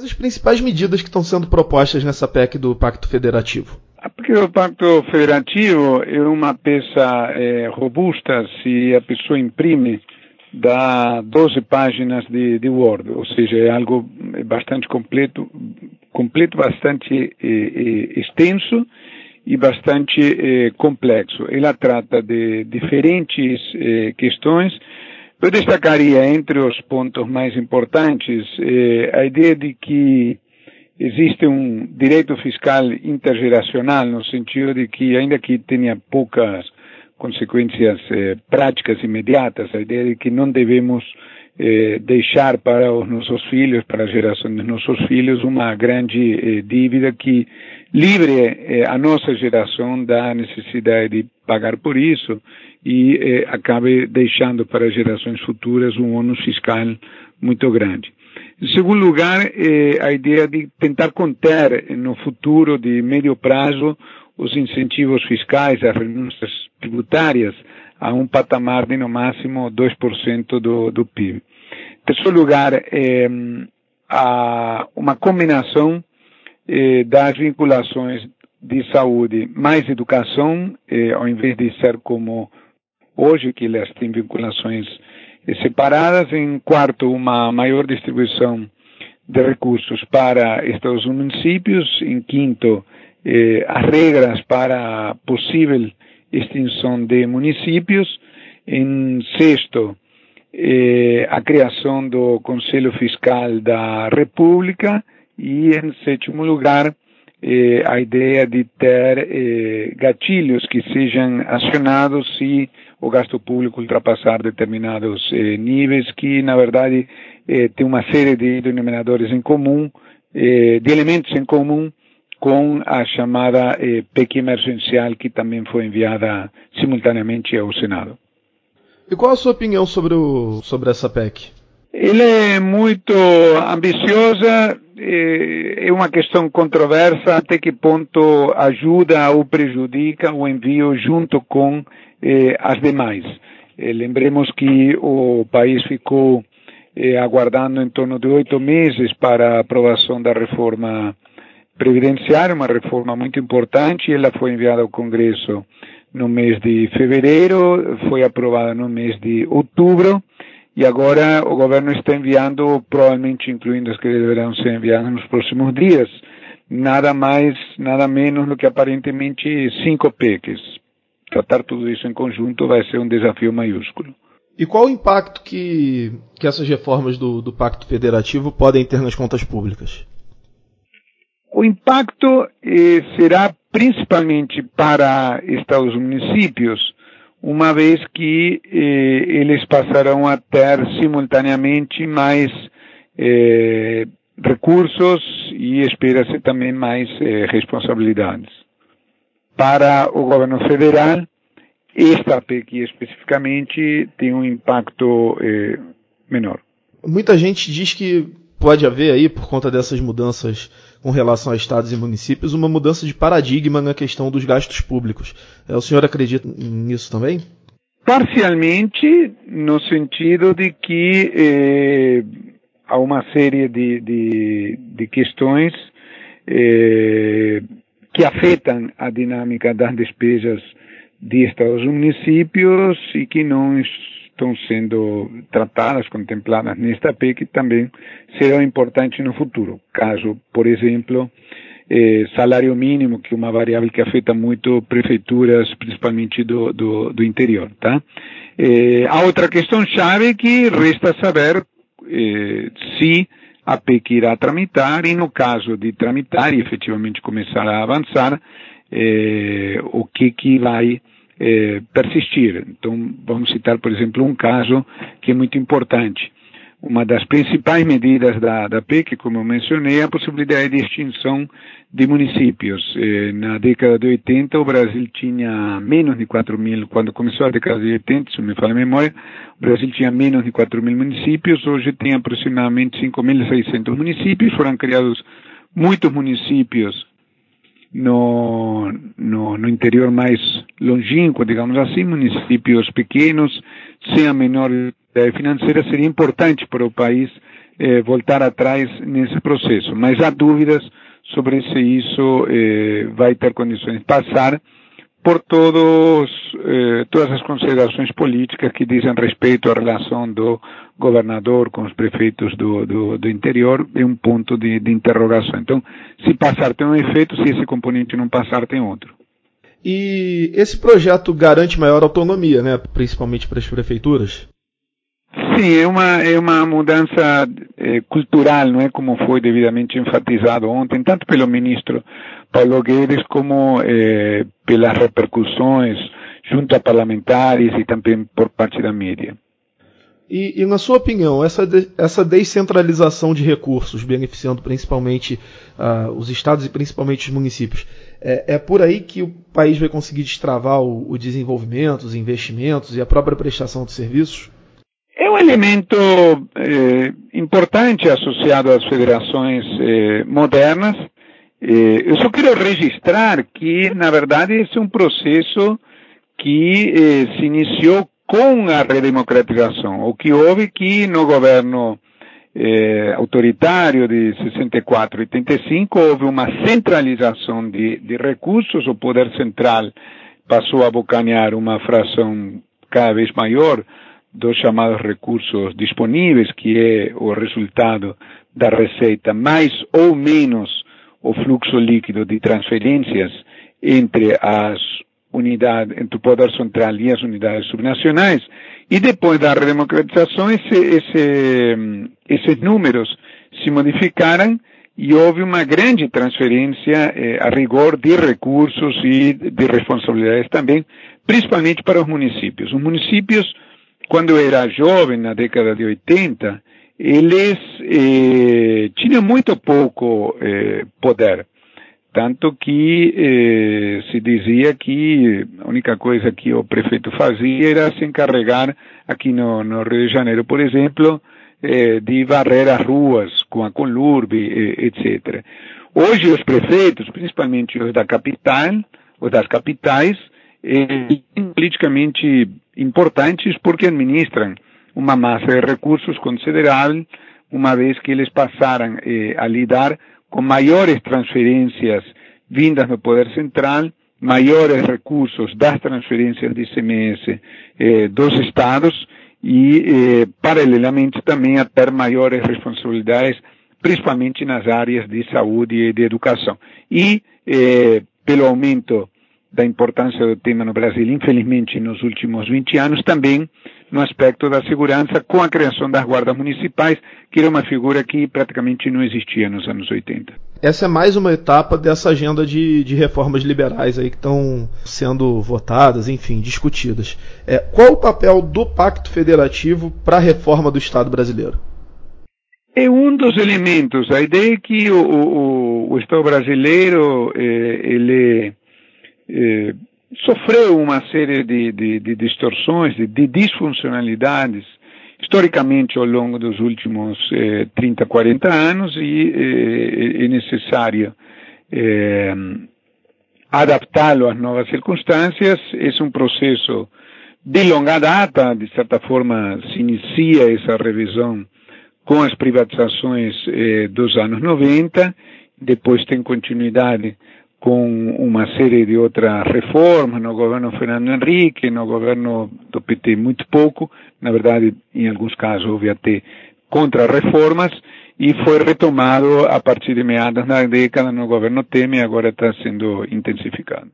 Quais as principais medidas que estão sendo propostas nessa PEC do Pacto Federativo? Porque o Pacto Federativo é uma peça é, robusta se a pessoa imprime dá 12 páginas de, de, Word, ou seja, é algo bastante completo, completo bastante eh, extenso e bastante eh, complexo. Ela trata de diferentes eh, questões. Eu destacaria entre os pontos mais importantes eh, a ideia de que existe um direito fiscal intergeracional, no sentido de que, ainda que tenha poucas consequências eh, práticas imediatas, a ideia de que não devemos eh, deixar para os nossos filhos, para a geração dos nossos filhos, uma grande eh, dívida que livre eh, a nossa geração da necessidade de pagar por isso e eh, acabe deixando para gerações futuras um ônus fiscal muito grande. Em segundo lugar, eh, a ideia de tentar conter no futuro de médio prazo os incentivos fiscais, as renúncias tributárias a um patamar de no máximo 2% do, do PIB. Terceiro lugar, eh, a, uma combinação eh, das vinculações de saúde mais educação, eh, ao invés de ser como hoje, que elas têm vinculações eh, separadas. Em quarto, uma maior distribuição de recursos para estados e municípios. Em quinto, eh, as regras para possível extinção de municípios. Em sexto, eh, a criação do Conselho Fiscal da República. E, em sétimo lugar, eh, a ideia de ter eh, gatilhos que sejam acionados se o gasto público ultrapassar determinados eh, níveis, que, na verdade, eh, tem uma série de denominadores em comum, eh, de elementos em comum, com a chamada eh, PEC emergencial que também foi enviada simultaneamente ao Senado. E qual a sua opinião sobre, o, sobre essa PEC? Ela é muito ambiciosa, eh, é uma questão controversa até que ponto ajuda ou prejudica o envio junto com eh, as demais. Eh, lembremos que o país ficou eh, aguardando em torno de oito meses para a aprovação da reforma previdenciária, uma reforma muito importante, ela foi enviada ao Congresso no mês de fevereiro, foi aprovada no mês de outubro, e agora o governo está enviando, provavelmente incluindo as que deverão ser enviadas nos próximos dias, nada mais, nada menos do que aparentemente cinco PECs. Tratar tudo isso em conjunto vai ser um desafio maiúsculo. E qual o impacto que, que essas reformas do, do Pacto Federativo podem ter nas contas públicas? O impacto eh, será principalmente para estados municípios, uma vez que eh, eles passarão a ter simultaneamente mais eh, recursos e espera-se também mais eh, responsabilidades. Para o governo federal, esta PEC especificamente tem um impacto eh, menor. Muita gente diz que pode haver aí, por conta dessas mudanças com relação a estados e municípios, uma mudança de paradigma na questão dos gastos públicos. É, o senhor acredita nisso também? Parcialmente, no sentido de que eh, há uma série de, de, de questões eh, que afetam a dinâmica das despesas de estados e municípios e que não estão sendo tratadas, contempladas nesta PEC também serão importantes no futuro. Caso, por exemplo, eh, salário mínimo, que é uma variável que afeta muito prefeituras, principalmente do, do, do interior, tá? Eh, a outra questão chave é que resta saber eh, se a PEC irá tramitar e no caso de tramitar e efetivamente começar a avançar, eh, o que que vai eh, persistir. Então, vamos citar, por exemplo, um caso que é muito importante. Uma das principais medidas da, da PEC, como eu mencionei, é a possibilidade de extinção de municípios. Eh, na década de 80, o Brasil tinha menos de 4 mil, quando começou a década de 80, se me fala a memória, o Brasil tinha menos de 4 mil municípios, hoje tem aproximadamente 5.600 municípios, foram criados muitos municípios no, no, no, interior mais longínquo, digamos assim, municípios pequenos, sem a menor ideia financeira, seria importante para o país eh, voltar atrás nesse processo. Mas há dúvidas sobre se isso eh, vai ter condições de passar por todos, eh, todas as considerações políticas que dizem respeito à relação do governador com os prefeitos do, do, do interior, é um ponto de, de interrogação. Então, se passar tem um efeito, se esse componente não passar tem outro. E esse projeto garante maior autonomia, né, principalmente para as prefeituras? Sim, é uma, é uma mudança eh, cultural, não é como foi devidamente enfatizado ontem, tanto pelo ministro Paulo Guedes como eh, pelas repercussões junto a parlamentares e também por parte da mídia. E, e, na sua opinião, essa, de, essa descentralização de recursos, beneficiando principalmente uh, os estados e principalmente os municípios, é, é, por aí que o país vai conseguir destravar o, o desenvolvimento, os investimentos e a própria prestação de serviços? É um elemento eh, importante associado às federações eh, modernas. Eh, eu só quero registrar que, na verdade, esse é um processo que eh, se iniciou com a redemocratização. O que houve que no governo eh, autoritário de 64 e 85 houve uma centralização de, de recursos, o poder central passou a abocanhar uma fração cada vez maior dos chamados recursos disponíveis, que é o resultado da receita, mais ou menos o fluxo líquido de transferências entre as unidades, entre o poder central e as unidades subnacionais, e depois da redemocratização esse, esse, esses números se modificaram e houve uma grande transferência eh, a rigor de recursos e de responsabilidades também, principalmente para os municípios. Os municípios quando eu era jovem, na década de 80, eles eh, tinham muito pouco eh, poder. Tanto que eh, se dizia que a única coisa que o prefeito fazia era se encarregar, aqui no, no Rio de Janeiro, por exemplo, eh, de varrer as ruas com a Conlurbe, eh, etc. Hoje os prefeitos, principalmente os da capital, os das capitais, eh, politicamente importantes porque administram uma massa de recursos considerável, uma vez que eles passaram eh, a lidar com maiores transferências vindas do Poder Central, maiores recursos das transferências de ICMS eh, dos Estados e, eh, paralelamente, também a ter maiores responsabilidades, principalmente nas áreas de saúde e de educação. E, eh, pelo aumento da importância do tema no Brasil, infelizmente, nos últimos 20 anos, também no aspecto da segurança, com a criação das guardas municipais, que era uma figura que praticamente não existia nos anos 80. Essa é mais uma etapa dessa agenda de, de reformas liberais aí que estão sendo votadas, enfim, discutidas. É, qual o papel do Pacto Federativo para a reforma do Estado brasileiro? É um dos elementos. A ideia é que o, o, o Estado brasileiro eh, ele eh, sofreu uma série de, de, de distorções, de, de, disfuncionalidades, historicamente ao longo dos últimos eh, 30, 40 anos, e eh, é necessário eh, adaptá-lo às novas circunstâncias. É um processo de longa data, de certa forma se inicia essa revisão com as privatizações dos anos 90, depois tem continuidade com uma série de outras reformas no governo Fernando Henrique, no governo do PT muito pouco, na verdade, em alguns casos houve até contra-reformas, e foi retomado a partir de meados da década no governo Temer agora está sendo intensificado.